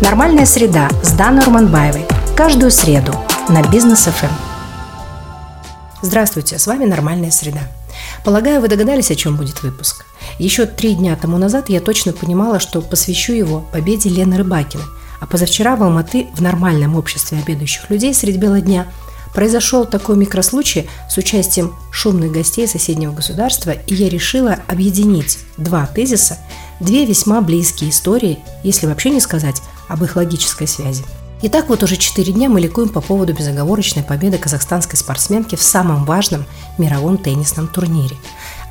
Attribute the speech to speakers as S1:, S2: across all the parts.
S1: Нормальная среда с Даной Урманбаевой. Каждую среду на Бизнес ФМ. Здравствуйте, с вами Нормальная среда. Полагаю, вы догадались, о чем будет выпуск. Еще три дня тому назад я точно понимала, что посвящу его победе Лены Рыбакиной, а позавчера в Алматы в нормальном обществе обедающих людей средь бела дня произошел такой микрослучай с участием шумных гостей соседнего государства, и я решила объединить два тезиса, две весьма близкие истории, если вообще не сказать об их логической связи. Итак, вот уже четыре дня мы ликуем по поводу безоговорочной победы казахстанской спортсменки в самом важном мировом теннисном турнире.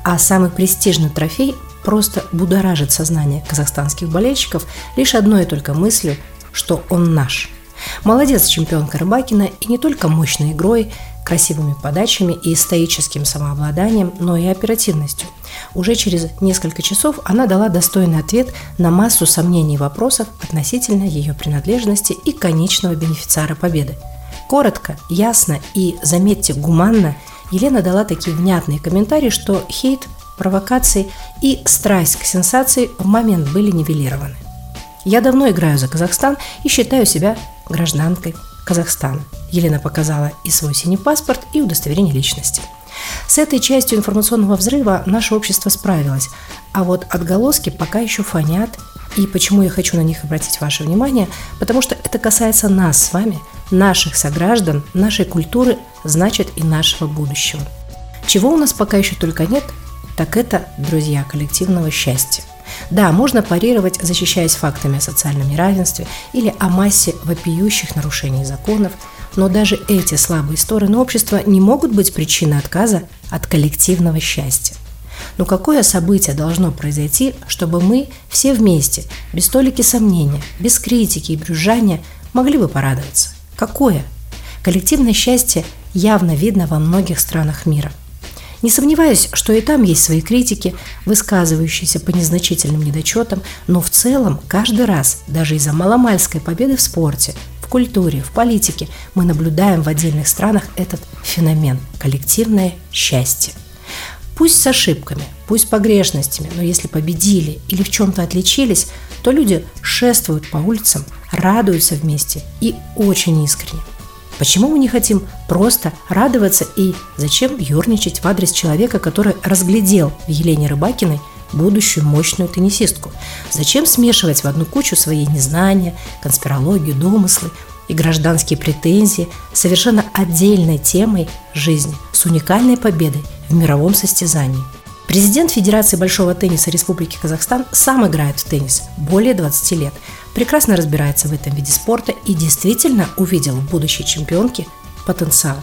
S1: А самый престижный трофей просто будоражит сознание казахстанских болельщиков лишь одной только мыслью, что он наш. Молодец чемпионка Рыбакина и не только мощной игрой, красивыми подачами и стоическим самообладанием, но и оперативностью. Уже через несколько часов она дала достойный ответ на массу сомнений и вопросов относительно ее принадлежности и конечного бенефициара победы. Коротко, ясно и, заметьте, гуманно Елена дала такие внятные комментарии, что хейт, провокации и страсть к сенсации в момент были нивелированы. Я давно играю за Казахстан и считаю себя гражданкой Казахстана. Елена показала и свой синий паспорт, и удостоверение личности. С этой частью информационного взрыва наше общество справилось, а вот отголоски пока еще фонят. И почему я хочу на них обратить ваше внимание? Потому что это касается нас с вами, наших сограждан, нашей культуры, значит и нашего будущего. Чего у нас пока еще только нет, так это, друзья, коллективного счастья. Да, можно парировать, защищаясь фактами о социальном неравенстве или о массе вопиющих нарушений законов, но даже эти слабые стороны общества не могут быть причиной отказа от коллективного счастья. Но какое событие должно произойти, чтобы мы все вместе, без толики сомнения, без критики и брюзжания, могли бы порадоваться? Какое? Коллективное счастье явно видно во многих странах мира – не сомневаюсь, что и там есть свои критики, высказывающиеся по незначительным недочетам, но в целом каждый раз, даже из-за маломальской победы в спорте, в культуре, в политике, мы наблюдаем в отдельных странах этот феномен – коллективное счастье. Пусть с ошибками, пусть погрешностями, но если победили или в чем-то отличились, то люди шествуют по улицам, радуются вместе и очень искренне. Почему мы не хотим просто радоваться и зачем юрничать в адрес человека, который разглядел в Елене Рыбакиной будущую мощную теннисистку? Зачем смешивать в одну кучу свои незнания, конспирологию, домыслы и гражданские претензии совершенно отдельной темой жизни с уникальной победой в мировом состязании? Президент Федерации большого тенниса Республики Казахстан сам играет в теннис более 20 лет – прекрасно разбирается в этом виде спорта и действительно увидел в будущей чемпионке потенциал.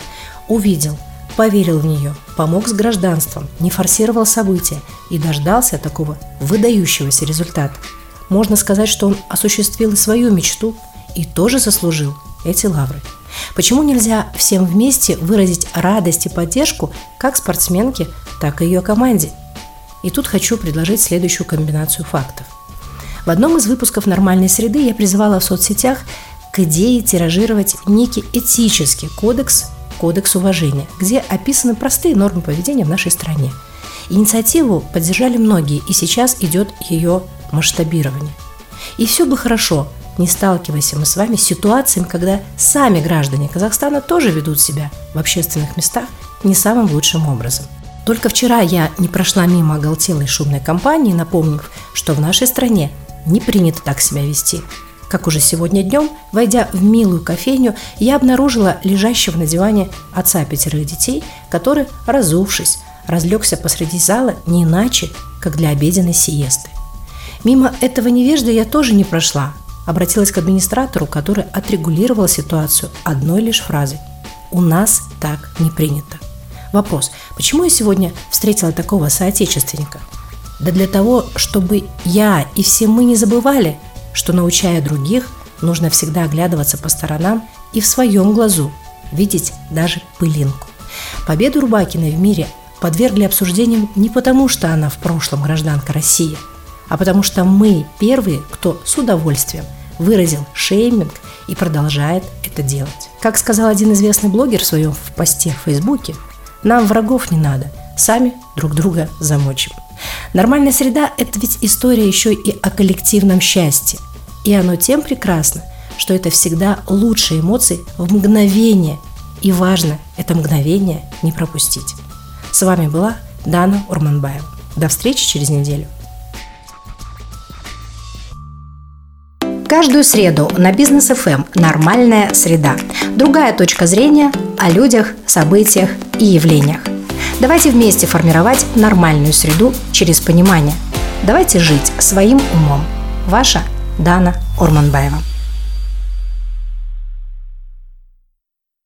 S1: Увидел, поверил в нее, помог с гражданством, не форсировал события и дождался такого выдающегося результата. Можно сказать, что он осуществил свою мечту и тоже заслужил эти лавры. Почему нельзя всем вместе выразить радость и поддержку как спортсменке, так и ее команде? И тут хочу предложить следующую комбинацию фактов – в одном из выпусков «Нормальной среды» я призывала в соцсетях к идее тиражировать некий этический кодекс, кодекс уважения, где описаны простые нормы поведения в нашей стране. Инициативу поддержали многие, и сейчас идет ее масштабирование. И все бы хорошо, не сталкиваясь мы с вами с ситуациями, когда сами граждане Казахстана тоже ведут себя в общественных местах не самым лучшим образом – только вчера я не прошла мимо оголтелой шумной компании, напомнив, что в нашей стране не принято так себя вести. Как уже сегодня днем, войдя в милую кофейню, я обнаружила лежащего на диване отца пятерых детей, который, разувшись, разлегся посреди зала не иначе, как для обеденной сиесты. Мимо этого невежды я тоже не прошла. Обратилась к администратору, который отрегулировал ситуацию одной лишь фразой «У нас так не принято». Вопрос, почему я сегодня встретила такого соотечественника – да для того, чтобы я и все мы не забывали, что научая других, нужно всегда оглядываться по сторонам и в своем глазу видеть даже пылинку. Победу Рубакиной в мире подвергли обсуждениям не потому, что она в прошлом гражданка России, а потому что мы первые, кто с удовольствием выразил шейминг и продолжает это делать. Как сказал один известный блогер в своем посте в Фейсбуке, нам врагов не надо, сами друг друга замочим. Нормальная среда – это ведь история еще и о коллективном счастье. И оно тем прекрасно, что это всегда лучшие эмоции в мгновение. И важно это мгновение не пропустить. С вами была Дана Урманбаева. До встречи через неделю. Каждую среду на бизнес FM «Нормальная среда». Другая точка зрения о людях, событиях и явлениях. Давайте вместе формировать нормальную среду через понимание. Давайте жить своим умом. Ваша Дана Урманбаева.